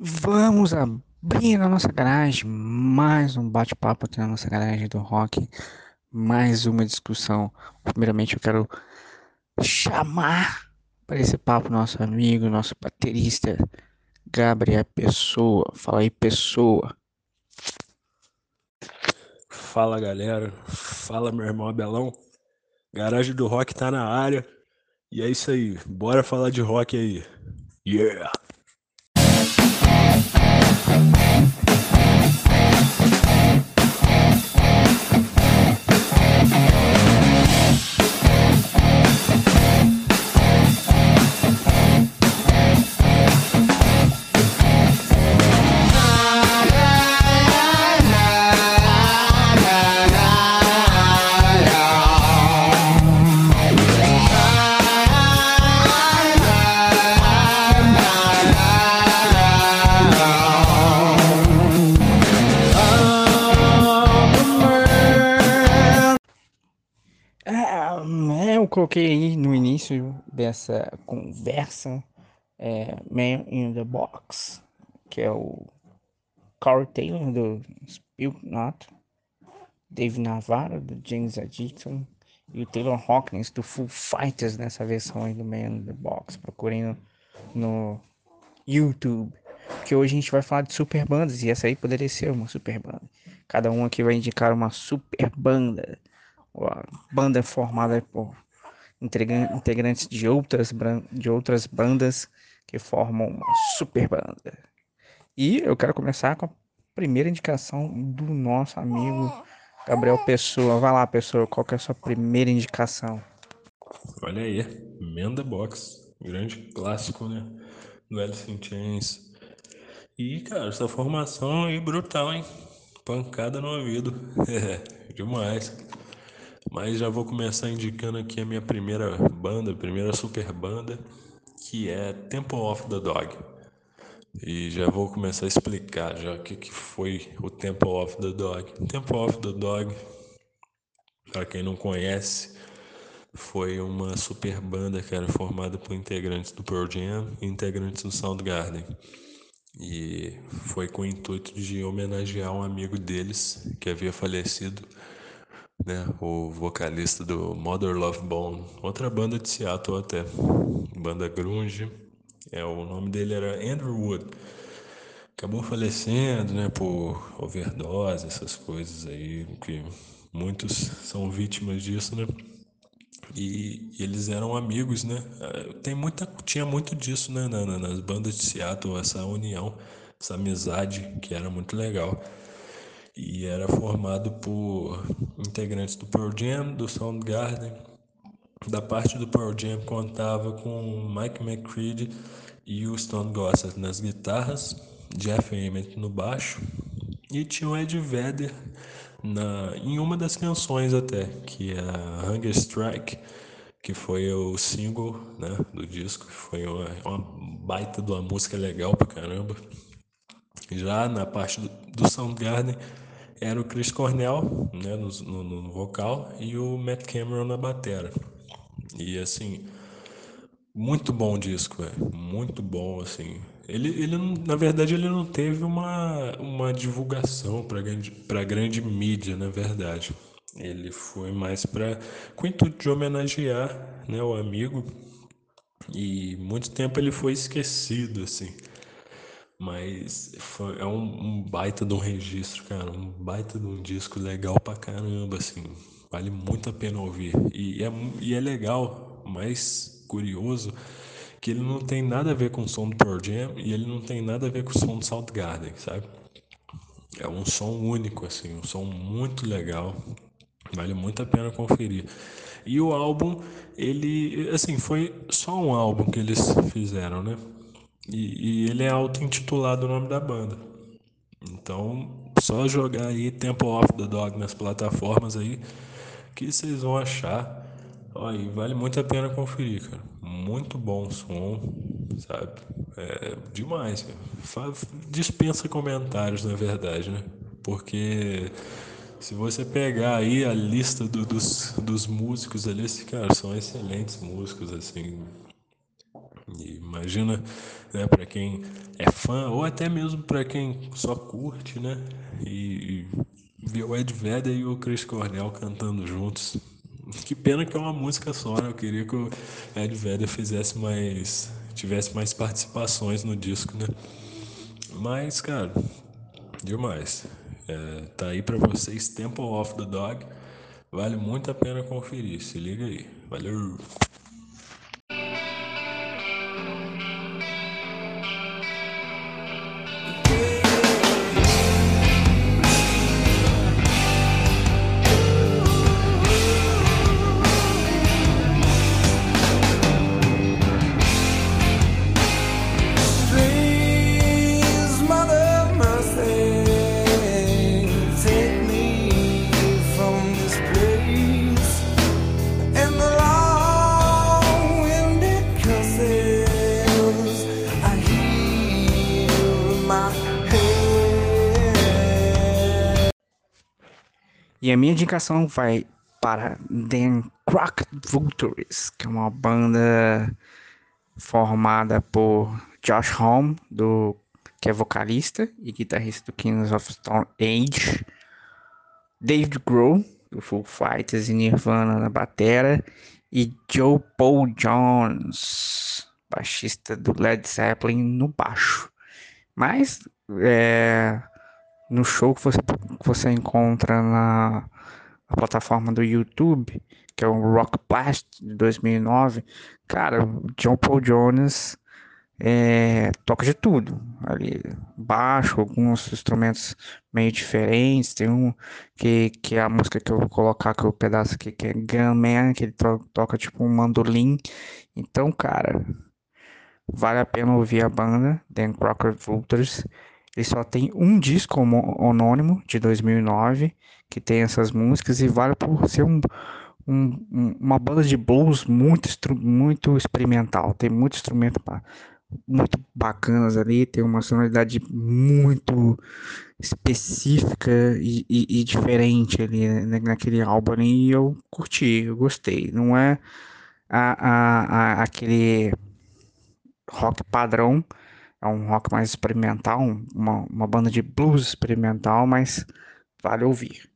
Vamos abrir a nossa garagem, mais um bate-papo aqui na nossa garagem do rock, mais uma discussão. Primeiramente eu quero chamar para esse papo nosso amigo, nosso baterista, Gabriel Pessoa. Fala aí, Pessoa. Fala galera, fala meu irmão Abelão. Garagem do Rock tá na área. E é isso aí, bora falar de rock aí. Yeah! Coloquei aí no início dessa conversa é, Man in the Box, que é o Corey Taylor do Not, Dave Navarro do James Addiction e o Taylor Hawkins do Full Fighters nessa versão aí do Man in the Box. Procurem no, no YouTube. Que hoje a gente vai falar de super bandas e essa aí poderia ser uma super banda. Cada um aqui vai indicar uma super banda. Uma banda formada por integrantes de outras, de outras bandas que formam uma super banda. E eu quero começar com a primeira indicação do nosso amigo Gabriel Pessoa. Vai lá, Pessoa, qual que é a sua primeira indicação? Olha aí, Menda Box, grande clássico, né? Do Alice in Chains. E, cara, essa formação aí brutal, hein? Pancada no ouvido. É, demais. Mas já vou começar indicando aqui a minha primeira banda, primeira super banda, que é Temple of the Dog. E já vou começar a explicar já o que, que foi o Temple of the Dog. Temple of the Dog, para quem não conhece, foi uma super banda que era formada por integrantes do Pearl Jam e integrantes do Soundgarden. E foi com o intuito de homenagear um amigo deles que havia falecido né? O vocalista do Mother Love Bone, outra banda de Seattle até, banda grunge. É, o nome dele era Andrew Wood. Acabou falecendo, né, por overdose, essas coisas aí, que muitos são vítimas disso, né? E, eles eram amigos, né? É, tem muita, tinha muito disso, né, nas bandas de Seattle, essa união, essa amizade que era muito legal e era formado por integrantes do Pearl Jam, do Soundgarden. Da parte do Pearl Jam contava com Mike McCready e o Stone Gossard nas guitarras, Jeff Ament no baixo e tinha o Ed Vedder na, em uma das canções até, que é a Hunger Strike, que foi o single né, do disco, foi uma, uma baita de uma música legal pra caramba. Já na parte do, do Soundgarden era o Chris Cornell né, no, no, no, vocal e o Matt Cameron na batera. E assim, muito bom disco, véio. muito bom assim. Ele, ele na verdade ele não teve uma, uma divulgação para grande, grande mídia, na verdade. Ele foi mais para com o intuito de homenagear né, o amigo e muito tempo ele foi esquecido assim. Mas foi, é um, um, baita de um registro, cara. Um baita de um disco legal pra caramba, assim. Vale muito a pena ouvir. E é, e é legal, mais curioso, que ele não tem nada a ver com o som do Pearl Jam e ele não tem nada a ver com o som do Soundgarden, sabe? É um som único, assim. Um som muito legal. Vale muito a pena conferir. E o álbum, ele, assim, foi só um álbum que eles fizeram, né? E, e ele é auto-intitulado o nome da banda. Então, só jogar aí Temple of the Dog nas plataformas aí que vocês vão achar. Olha, vale muito a pena conferir, cara. Muito bom o som, sabe? É demais, cara. Dispensa comentários, na verdade, né? Porque se você pegar aí a lista do, dos, dos músicos ali, cara, são excelentes músicos, assim. E Imagina, né, para quem é fã ou até mesmo para quem só curte, né? E, e ver o Ed Vedder e o Chris Cornell cantando juntos. Que pena que é uma música só, né? Eu queria que o Ed Vedder fizesse mais. tivesse mais participações no disco, né? Mas, cara, demais. É, tá aí para vocês Temple of the Dog. Vale muito a pena conferir. Se liga aí. Valeu! E a minha indicação vai para The Croc Vultures, que é uma banda formada por Josh Homme, do, que é vocalista e guitarrista do Kings of Stone Age, David Grohl, do Full Fighters e Nirvana na batera, e Joe Paul Jones, baixista do Led Zeppelin no baixo. Mas é, no show que você, que você encontra na, na, plataforma do YouTube, que é o Rock Blast de 2009, cara, John Paul Jones é, toca de tudo. Ali, baixo, alguns instrumentos meio diferentes, tem um que, que é a música que eu vou colocar, que é o pedaço aqui, que é Gunman, que ele to, toca tipo um mandolim, então, cara, vale a pena ouvir a banda, Dan Crocker Vultures, ele só tem um disco anônimo de 2009 que tem essas músicas e vale por ser um, um, uma banda de blues muito, muito experimental. Tem muito instrumento muito bacanas ali, tem uma sonoridade muito específica e, e, e diferente ali né, naquele álbum ali, e eu curti, eu gostei. Não é a, a, a, aquele rock padrão é um rock mais experimental, uma, uma banda de blues experimental, mas vale ouvir.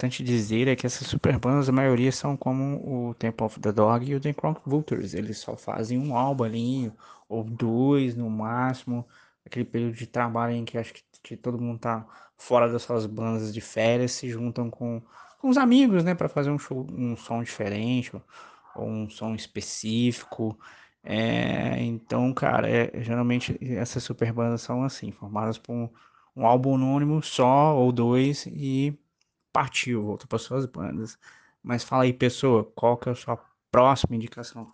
Importante dizer é que essas super bandas, a maioria são como o Temple of the Dog e o The Crown Vultures. Eles só fazem um álbum ali, ou dois no máximo. Aquele período de trabalho em que acho que, que todo mundo tá fora das suas bandas de férias, se juntam com, com os amigos, né, para fazer um show, um som diferente, ou, ou um som específico. É, então, cara, é, geralmente essas super bandas são assim, formadas por um, um álbum anônimo só ou dois e partiu, voltou para suas bandas. Mas fala aí, pessoa, qual que é a sua próxima indicação?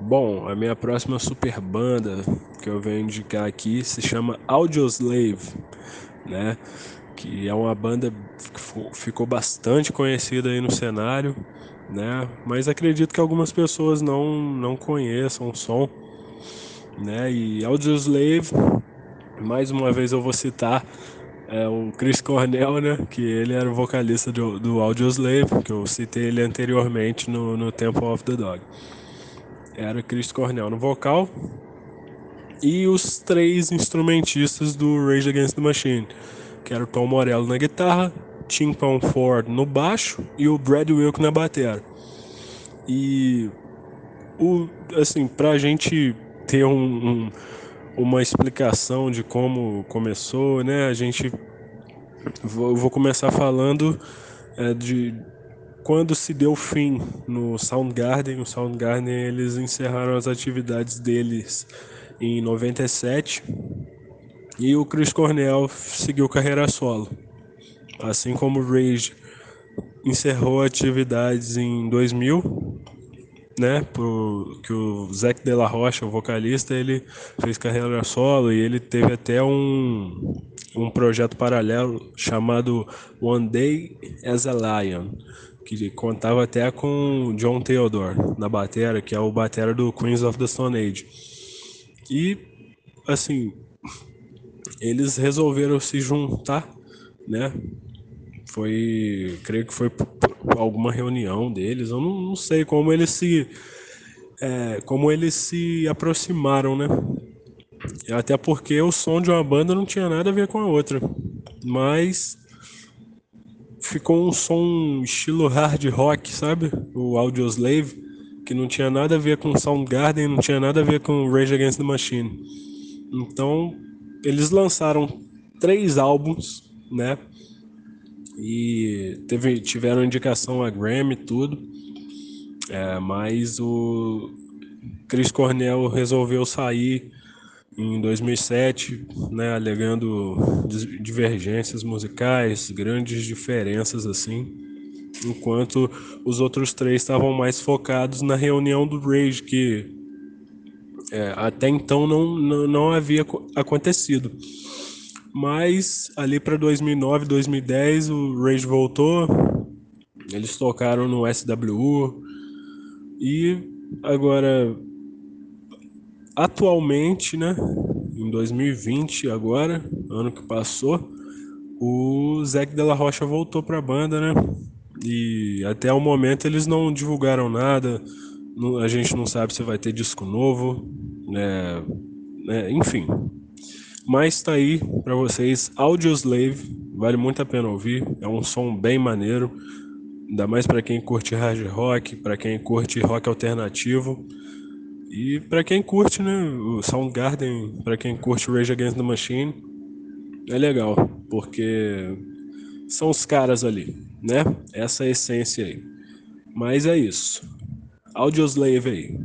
Bom, a minha próxima super banda que eu venho indicar aqui se chama Audioslave, né? Que é uma banda que ficou bastante conhecida aí no cenário, né? Mas acredito que algumas pessoas não, não conheçam o som, né? E Audioslave, mais uma vez eu vou citar é o Chris Cornell, né? Que ele era o vocalista do, do Audioslave, que eu citei ele anteriormente no, no Temple of the Dog. Era Chris Cornell no vocal e os três instrumentistas do Rage Against the Machine, que era o Tom Morello na guitarra, Tim Ford no baixo e o Brad Wilk na bateria. E o assim, pra gente ter um, um uma explicação de como começou, né? A gente vou, vou começar falando é, de quando se deu fim no Soundgarden, o Soundgarden eles encerraram as atividades deles em 97 e o Chris Cornell seguiu carreira solo. Assim como o Rage encerrou atividades em 2000, né, pro, que o Zac De La Rocha, o vocalista, ele fez carreira solo e ele teve até um, um projeto paralelo chamado One Day as a Lion, que contava até com John Theodore na batera, que é o batera do Queens of the Stone Age. E assim, eles resolveram se juntar, né? Foi, creio que foi alguma reunião deles, eu não, não sei como eles se é, como eles se aproximaram, né? Até porque o som de uma banda não tinha nada a ver com a outra. Mas ficou um som estilo hard rock, sabe? O Audioslave, que não tinha nada a ver com Soundgarden, não tinha nada a ver com Rage Against the Machine. Então, eles lançaram três álbuns, né? E teve, tiveram indicação a Grammy e tudo. É, mas o Chris Cornell resolveu sair em 2007, né, alegando divergências musicais, grandes diferenças assim, enquanto os outros três estavam mais focados na reunião do Rage que é, até então não, não, não havia acontecido. Mas ali para 2009, 2010 o Rage voltou, eles tocaram no SWU e agora atualmente, né, em 2020 agora, ano que passou, o Zac Della Rocha voltou para a banda, né? E até o momento eles não divulgaram nada. A gente não sabe se vai ter disco novo, né? né enfim. Mas tá aí para vocês, Audioslave, vale muito a pena ouvir. É um som bem maneiro, ainda mais para quem curte hard rock, para quem curte rock alternativo. E para quem curte, né, o Soundgarden, para quem curte Rage Against the Machine, é legal, porque são os caras ali, né? Essa é essência aí. Mas é isso. Audioslave aí.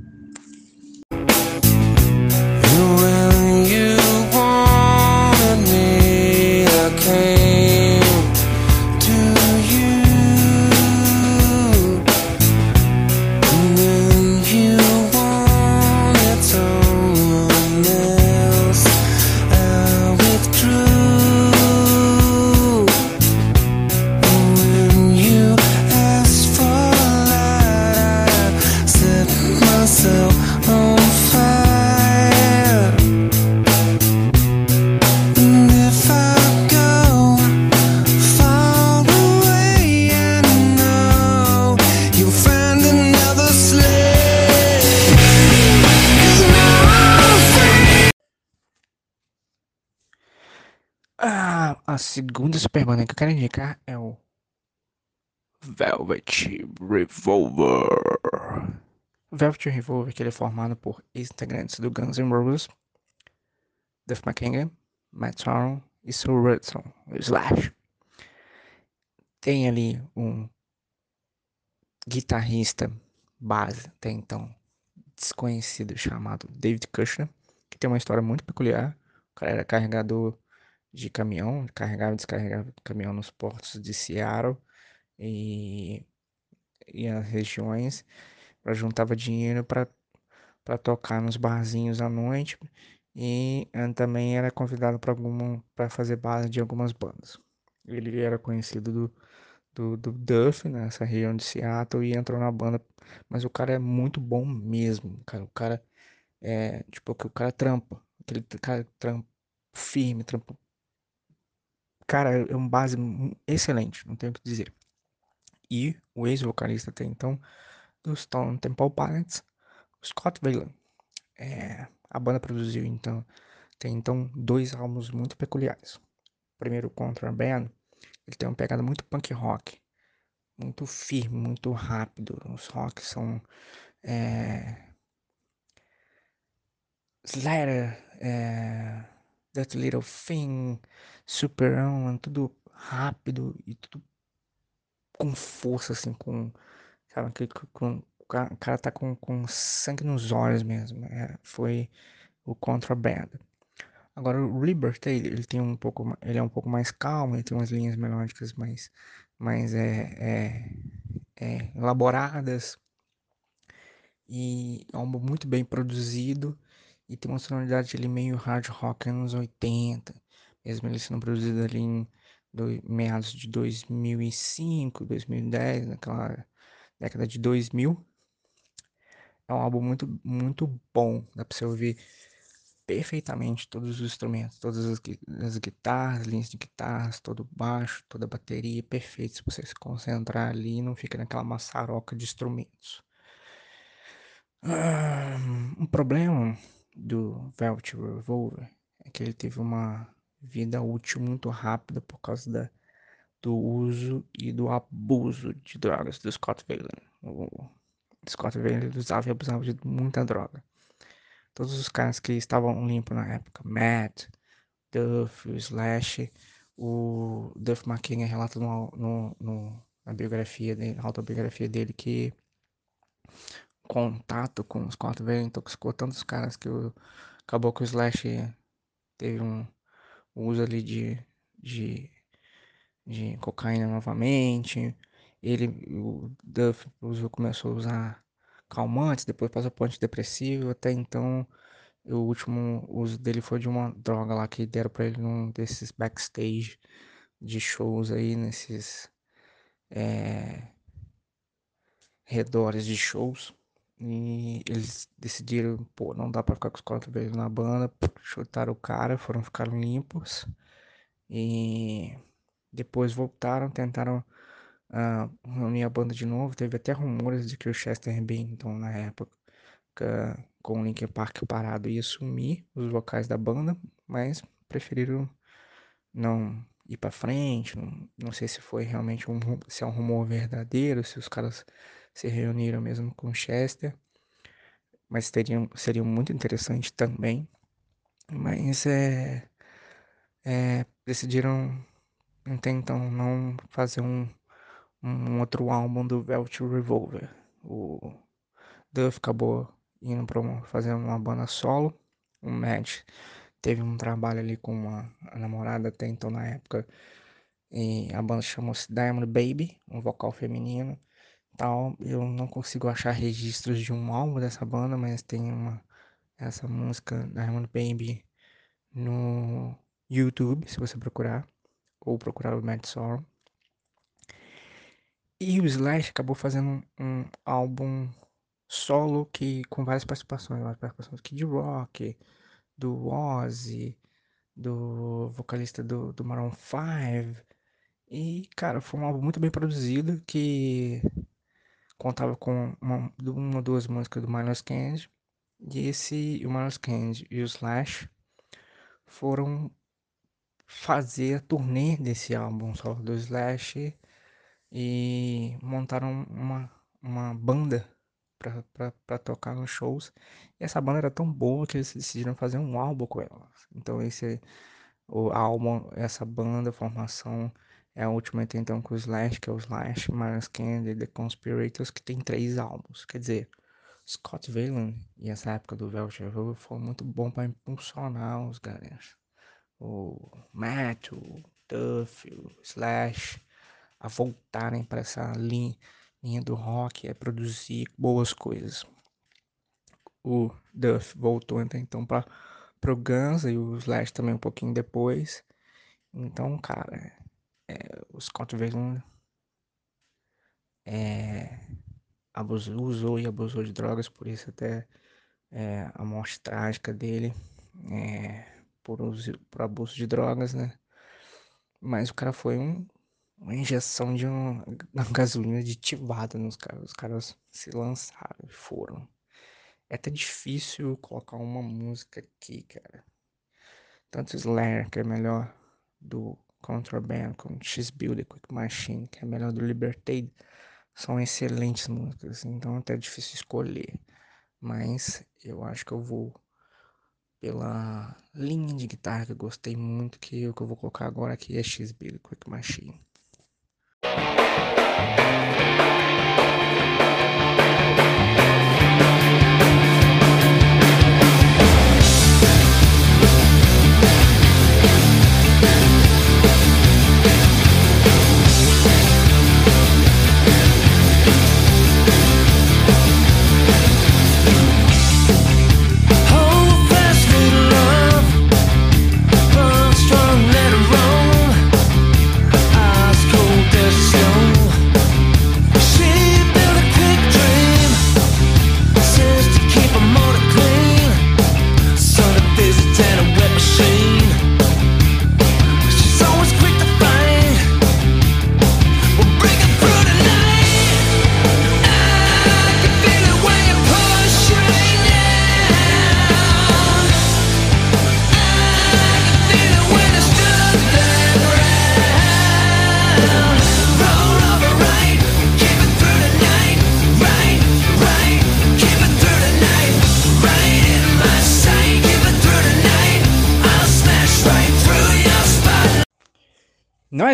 Segunda Super Banda que eu quero indicar é o Velvet Revolver. Velvet Revolver, que ele é formado por ex-integrantes do Guns N' Roses, Duff McKagan, Matt Sorum e Sue Rudson, o Slash. Tem ali um guitarrista base, até então desconhecido, chamado David Kushner, que tem uma história muito peculiar. O cara era carregador de caminhão, carregava e descarregava caminhão nos portos de Seattle e, e as regiões, para juntava dinheiro para para tocar nos barzinhos à noite e também era convidado para para fazer base de algumas bandas. Ele era conhecido do, do, do Duff nessa região de Seattle e entrou na banda, mas o cara é muito bom mesmo, cara. O cara é tipo o cara trampa, aquele cara trampa firme, trampa Cara, é um base excelente, não tenho o que dizer. E o ex-vocalista até então do Stone Temple Pilots, Scott Weiland. É, a banda produziu então tem então dois álbuns muito peculiares. O primeiro Contra Band, ele tem uma pegada muito punk rock, muito firme, muito rápido. Os rocks são é, Slayer, é, That Little Thing, Superman, tudo rápido e tudo com força, assim, com. Sabe, que, com, o cara tá com, com sangue nos olhos mesmo. É, foi o Contraband. Agora o Liberty, ele tem um pouco, ele é um pouco mais calmo, ele tem umas linhas melódicas mais, mais é, é, é, elaboradas e é um muito bem produzido e tem uma sonoridade ali meio hard rock anos 80, mesmo ele sendo produzido ali em do, meados de 2005, 2010, naquela década de 2000. É um álbum muito, muito bom, dá pra você ouvir perfeitamente todos os instrumentos, todas as, as guitarras, linhas de guitarras, todo baixo, toda a bateria, perfeito se você se concentrar ali e não fica naquela maçaroca de instrumentos. Um problema do Velvet Revolver é que ele teve uma vida útil muito rápida por causa da, do uso e do abuso de drogas do Scott Valen. O Scott Valen usava e abusava de muita droga. Todos os caras que estavam limpos na época, Matt, Duff, o Slash, o Duff McKagan relata no, no, no, na biografia dele, na autobiografia dele que contato com os quatro velhos intoxicou tantos caras que o, acabou que o Slash teve um uso ali de, de, de cocaína novamente. Ele, o Duff começou a usar calmantes, depois passou por antidepressivo, até então o último uso dele foi de uma droga lá que deram pra ele num desses backstage de shows aí, nesses é, redores de shows. E eles decidiram, pô, não dá pra ficar com os quatro vezes na banda, chutaram o cara, foram ficar limpos. E depois voltaram, tentaram uh, reunir a banda de novo. Teve até rumores de que o Chester Bennington, na época, com o Linkin Park parado, ia sumir os vocais da banda, mas preferiram não ir para frente. Não, não sei se foi realmente um, se é um rumor verdadeiro, se os caras se reuniram mesmo com Chester, mas teriam, seria muito interessante também. Mas é, é decidiram até então não fazer um, um outro álbum do Velvet Revolver. O Duff acabou indo para fazer uma banda solo. O Matt teve um trabalho ali com uma namorada até então na época. E a banda chamou-se Diamond Baby, um vocal feminino tal. Eu não consigo achar registros de um álbum dessa banda, mas tem uma essa música Diamond Baby no YouTube, se você procurar, ou procurar o Mad Sorrow. E o Slash acabou fazendo um álbum solo que com várias participações, várias participações do Kid Rock, do Ozzy, do vocalista do, do Maroon 5. E, cara, foi um álbum muito bem produzido que contava com uma, uma ou duas músicas do Miles Kennedy. E esse, o Miles Kennedy e o Slash foram fazer a turnê desse álbum solo do Slash e montaram uma, uma banda para tocar nos shows. E essa banda era tão boa que eles decidiram fazer um álbum com ela. Então esse o álbum, essa banda, formação é a última então com o Slash, que é o Slash, Miles Kennedy, The Conspirators, que tem três álbuns. Quer dizer, Scott Weiland e essa época do Velvet Revolver foi muito bom para impulsionar os galerinhas. O Matt, o Duff, o Slash a voltarem para essa linha linha do rock é produzir boas coisas. O Duff voltou então para pro Guns e o Slash também um pouquinho depois. Então, cara, é, o Scott Weiland é, abusou, usou e abusou de drogas, por isso até é, a morte trágica dele é, por, uso, por abuso de drogas, né? Mas o cara foi um uma injeção de uma, uma gasolina aditivada nos caras. Os caras se lançaram e foram. É até difícil colocar uma música aqui, cara. Tanto Slayer, que é melhor do Contraband, como X-Build, Quick Machine, que é melhor do Libertade, são excelentes músicas. Então é até difícil escolher. Mas eu acho que eu vou pela linha de guitarra que eu gostei muito, que o que eu vou colocar agora aqui é X-Build, Quick Machine.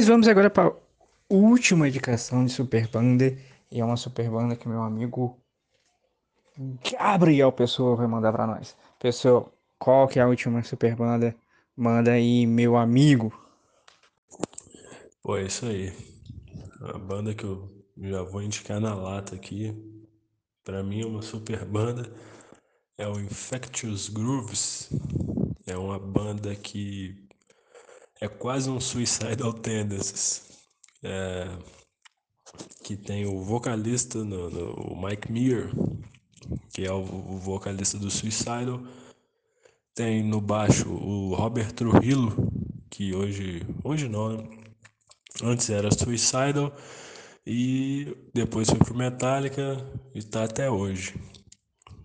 Nós vamos agora para a última indicação de super banda. E é uma super banda que meu amigo Gabriel Pessoa vai mandar para nós. Pessoal, qual que é a última super banda? Manda aí, meu amigo. Pô, é isso aí. A banda que eu já vou indicar na lata aqui. Pra mim é uma super banda. É o Infectious Grooves. É uma banda que é quase um Suicidal Tendencies. É, que tem o vocalista, no, no, o Mike Meir, que é o, o vocalista do Suicidal. Tem no baixo o Robert Trujillo, que hoje, hoje não, né? Antes era Suicidal e depois foi pro Metallica e está até hoje.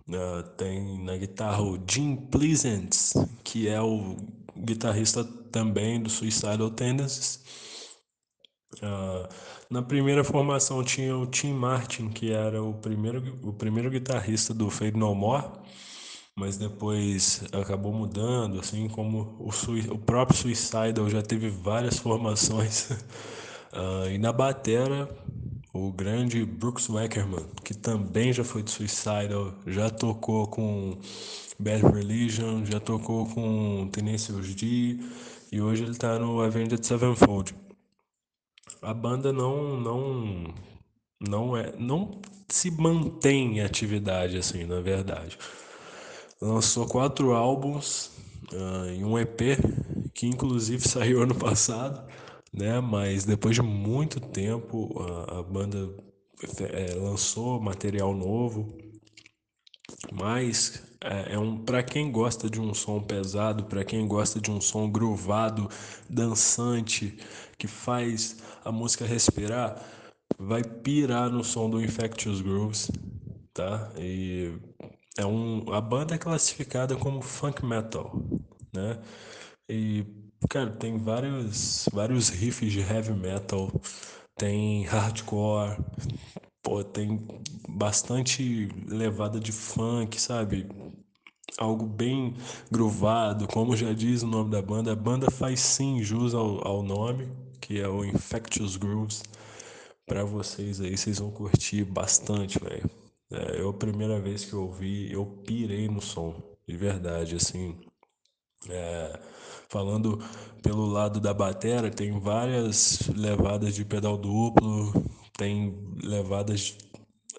Uh, tem na guitarra o Jim Pleasant, que é o guitarrista também do Suicidal Tendencies. Uh, na primeira formação tinha o Tim Martin, que era o primeiro, o primeiro guitarrista do Fade No More, mas depois acabou mudando, assim como o, o próprio Suicidal já teve várias formações. uh, e na batera, o grande Brooks Wackerman, que também já foi de Suicidal, já tocou com Bad Religion, já tocou com Tenacious D e hoje ele está no Avenged Sevenfold. A banda não não não é não se mantém em atividade assim, na verdade. Lançou quatro álbuns uh, e um EP que inclusive saiu ano passado, né? Mas depois de muito tempo a, a banda é, lançou material novo mas é, é um para quem gosta de um som pesado, para quem gosta de um som groovado, dançante, que faz a música respirar, vai pirar no som do Infectious Grooves, tá? E é um a banda é classificada como funk metal, né? E cara, tem vários vários riffs de heavy metal, tem hardcore, pô, tem bastante levada de funk, sabe? Algo bem groovado, como já diz o nome da banda. A banda faz sim jus ao, ao nome, que é o Infectious Grooves. Para vocês aí, vocês vão curtir bastante, velho. É, eu, a primeira vez que eu ouvi, eu pirei no som, de verdade, assim. É, falando pelo lado da batera, tem várias levadas de pedal duplo, tem levadas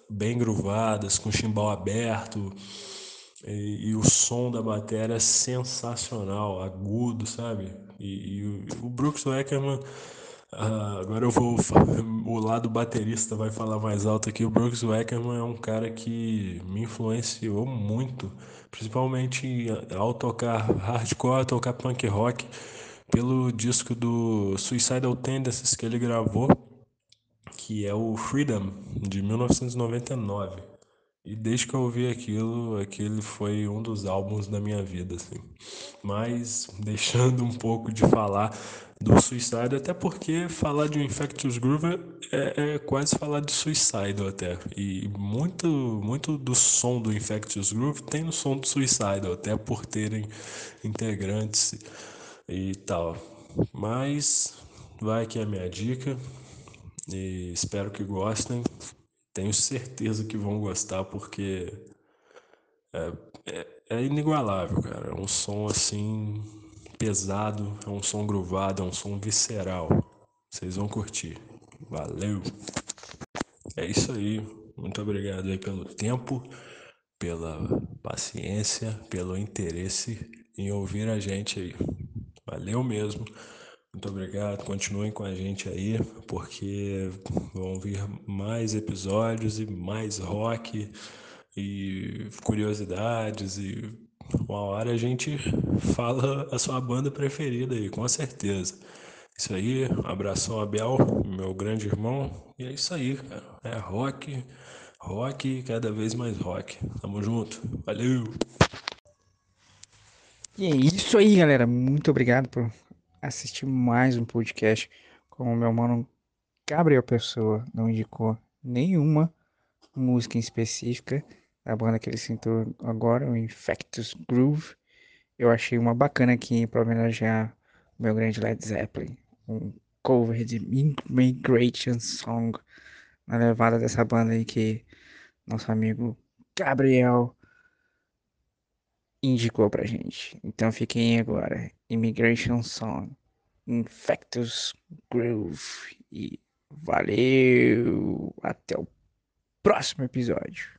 bem groovadas, com chimbal aberto. E, e, o som da bateria é sensacional, agudo, sabe? E, e o, o, Brooks Wackerman, uh, agora eu vou. O lado baterista vai falar mais alto aqui. O Brooks Wackerman é um cara que me influenciou muito, principalmente ao tocar hardcore, tocar punk rock, pelo disco do Suicidal Tendencies que ele gravou que é o Freedom, de 1999. E desde que eu ouvi aquilo, aquele foi um dos álbuns da minha vida, assim. Mas deixando um pouco de falar do Suicide, até porque falar de um Infectious Groove é, é, quase falar de Suicide até. E muito, muito do som do Infectious Groove tem no som do Suicide, até por terem integrantes e tal. Mas vai que é a minha dica. E espero que gostem. Tenho certeza que vão gostar porque é, é, é inigualável, cara. É um som assim pesado, é um som groovado, é um som visceral. Vocês vão curtir. Valeu! É isso aí. Muito obrigado aí pelo tempo, pela paciência, pelo interesse em ouvir a gente aí. Valeu mesmo. Muito obrigado, continuem com a gente aí, porque vão vir mais episódios e mais rock e curiosidades e uma hora a gente fala a sua banda preferida aí, com certeza. Isso aí, um abração Abel, meu grande irmão, e é isso aí, cara. É rock, rock e cada vez mais rock. Tamo junto, valeu! E é isso aí, galera. Muito obrigado por assistir mais um podcast com o meu mano Gabriel Pessoa. Não indicou nenhuma música em específica da banda que ele sentou agora, o Infectus Groove. Eu achei uma bacana aqui para homenagear o meu grande Led Zeppelin. Um cover de Migration Song na levada dessa banda aí que nosso amigo Gabriel indicou pra gente. Então fiquem agora Immigration Song, Infectus Groove. E valeu! Até o próximo episódio.